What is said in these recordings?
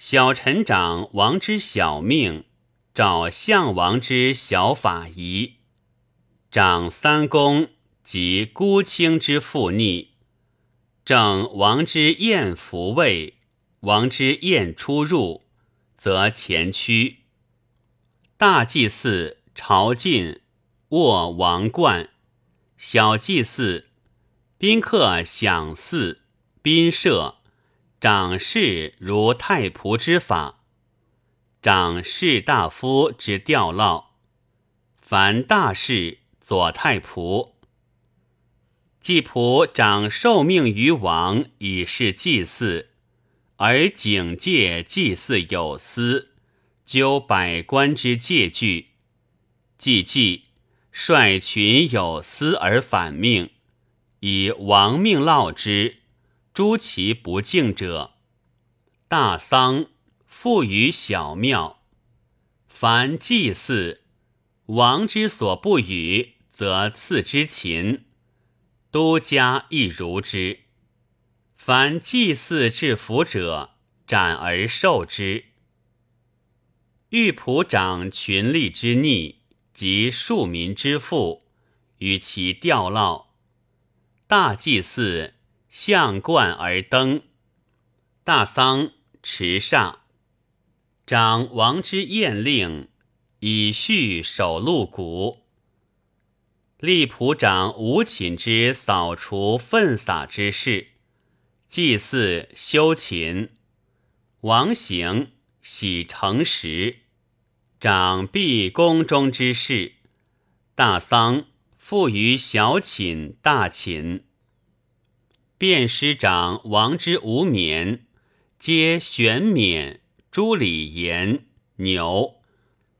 小臣长王之小命，找项王之小法仪，长三公及孤卿之父逆，正王之宴服位，王之宴出入，则前驱。大祭祀朝觐，握王冠；小祭祀宾客享祀，宾设。长士如太仆之法，长士大夫之吊烙，凡大事左太仆。祭仆长受命于王，以示祭祀，而警戒祭祀有司，究百官之戒惧。祭祭率群有司而反命，以王命烙之。诸其不敬者，大丧复于小庙。凡祭祀，王之所不与，则赐之禽。都家亦如之。凡祭祀至福者，斩而受之。欲仆长群吏之逆，及庶民之富，与其吊烙。大祭祀。向冠而登，大丧持煞，长王之宴令，以序守禄谷。立仆长无寝之扫除粪洒之事，祭祀修寝。王行喜诚实，长毕宫中之事，大丧复于小寝大寝。卞师长王之无冕，皆玄冕、朱里言、牛；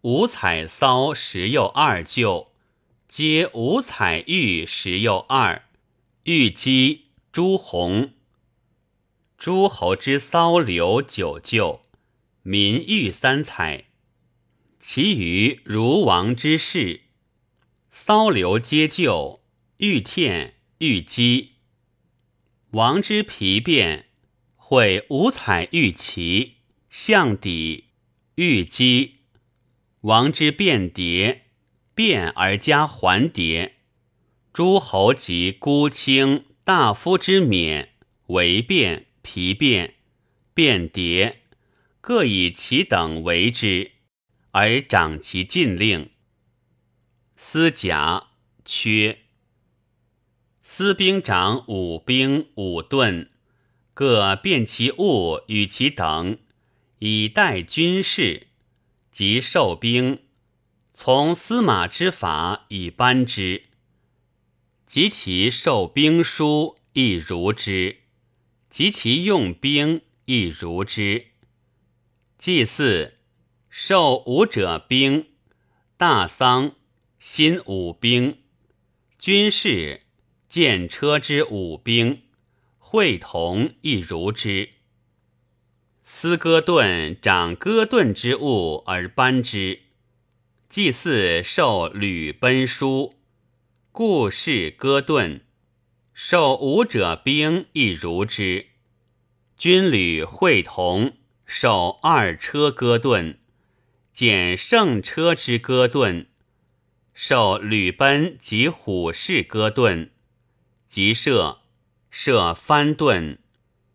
五彩骚十又二旧，皆五彩玉十又二，玉姬朱红。诸侯之骚流九旧，民玉三彩。其余如王之事，骚流皆旧，玉片、玉姬。王之皮变，会五彩玉旗，象底玉姬。王之变蝶，变而加环蝶。诸侯及孤卿大夫之冕，为变皮变，变蝶，各以其等为之，而掌其禁令。司甲缺。司兵长五兵五盾，各变其物与其等，以待军事。及受兵，从司马之法以班之。及其受兵书亦如之，及其用兵亦如之。祭祀受武者兵，大丧新武兵，军事。见车之五兵，会同亦如之。司歌盾掌戈盾之物而班之。祭祀受履奔书，故事歌盾。受武者兵亦如之。军旅会同，受二车戈盾。见胜车之戈盾，受履奔及虎式戈盾。即射，射翻盾，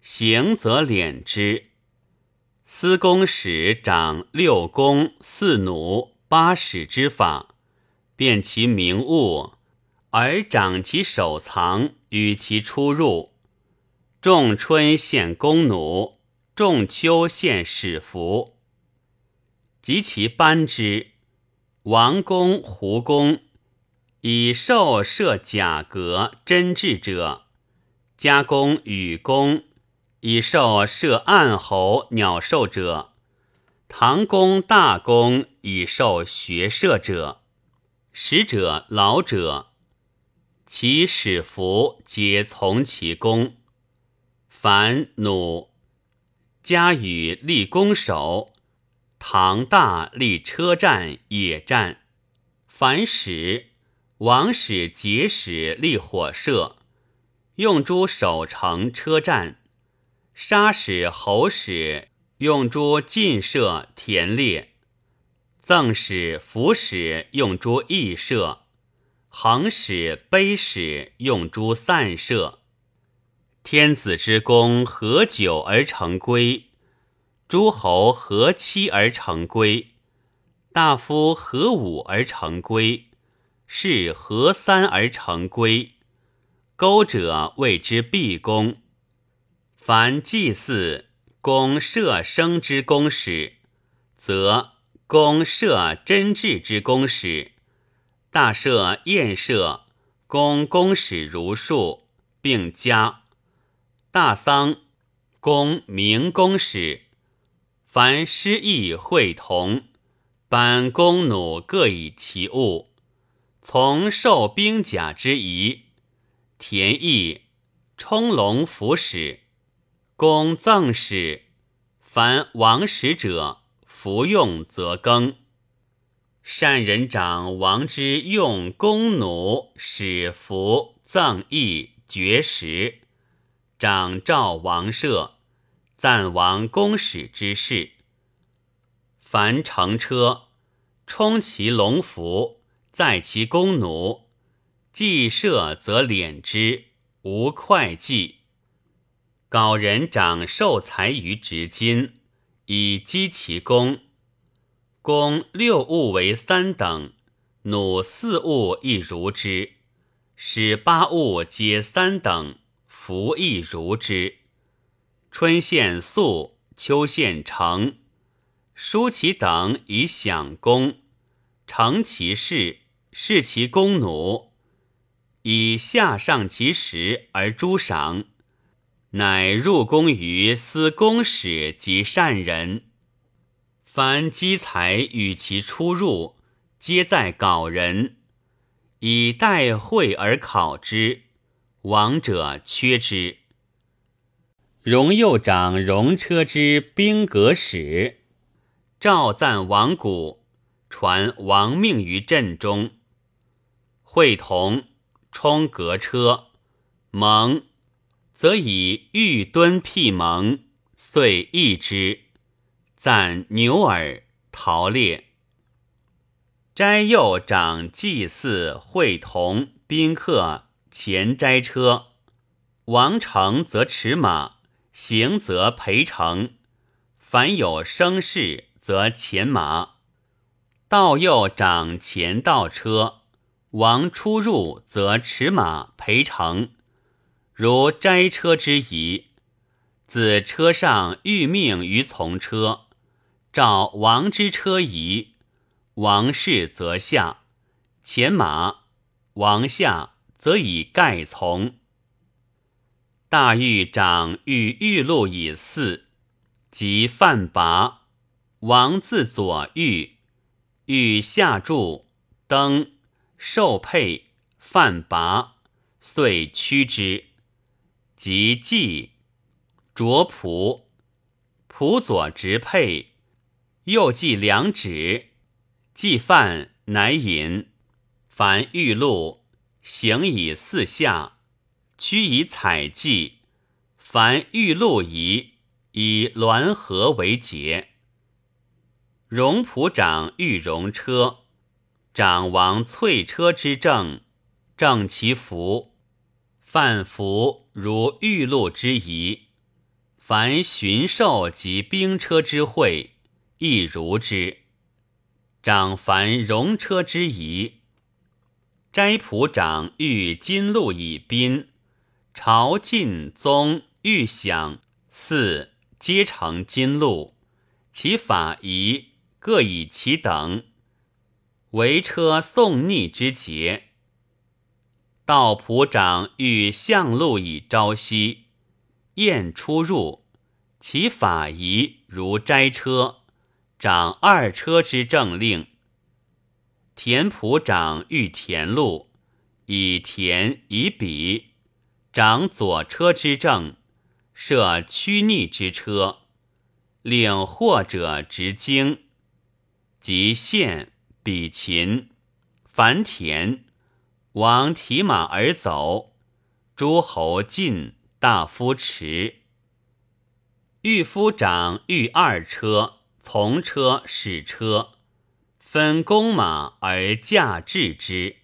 行则敛之。司公使掌六弓四弩八矢之法，辨其名物，而掌其守藏，与其出入。仲春献弓弩，仲秋献矢符。及其班之，王公胡公。以兽设甲格真质者，加工羽弓；以兽设暗侯鸟兽者，唐公大弓；以兽学射者，使者老者，其使服皆从其功。凡弩，加与立弓手；唐大立车战野战。凡使。王使节使立火射，用诸守城车站；杀使侯使用诸进射田猎；赠使、服使用诸役射；横使、卑使用诸散射。天子之功合九而成规，诸侯合七而成规，大夫合五而成规，是合三而成规。勾者谓之毕公。凡祭祀、公射生之公使，则公射真治之公使；大赦宴射，公公使如数，并加；大丧，公明公使。凡失义会同，班弓弩各以其物，从受兵甲之仪，田邑充龙服使。公赠使，凡王使者，服用则更。善人长王之用弓弩，使服赠邑绝食。长召王舍，赞王公使之事。凡乘车，充其龙服，载其弓弩，既射则敛之，无会计。皋人长受财于执金，以积其功。功六物为三等，弩四物亦如之，使八物皆三等，服亦如之。春献粟，秋献成，书其等以享功，成其事，视其弓弩，以下上其实而诸赏。乃入宫于司公使及善人，凡积财与其出入，皆在稿人，以待会而考之。亡者缺之。荣右长戎车之兵革使，召赞王谷，传王命于阵中。会同冲革车，蒙。则以玉敦辟蒙，遂易之。赞牛耳陶猎。斋右长祭祀会同宾客前斋车，王成则驰马，行则陪乘。凡有生事，则前马。道右长前道车，王出入则驰马陪乘。如斋车之仪，自车上欲命于从车，召王之车仪，王事则下，前马；王下则以盖从。大狱长欲玉禄以祀，即犯拔，王自左御，欲下柱登受佩犯拔，遂驱之。即祭着仆，仆左执佩，右系两指，祭饭乃饮。凡玉露，行以四下，屈以采祭。凡玉露仪，以鸾河为节。荣仆长玉荣车，长王翠车之正，正其服。犯服如玉露之仪，凡巡狩及兵车之会，亦如之。长凡戎车之仪，斋仆长御金鹿以宾，朝晋宗御享四，皆成金鹿，其法仪各以其等，为车送逆之节。道仆长欲向路以朝夕，宴出入，其法仪如斋车，掌二车之政令。田仆长欲田路，以田以比，掌左车之政，设驱逆之车，令或者执经，即献比秦，樊田。王提马而走，诸侯进，大夫驰。御夫长御二车，从车使车，分公马而驾至之。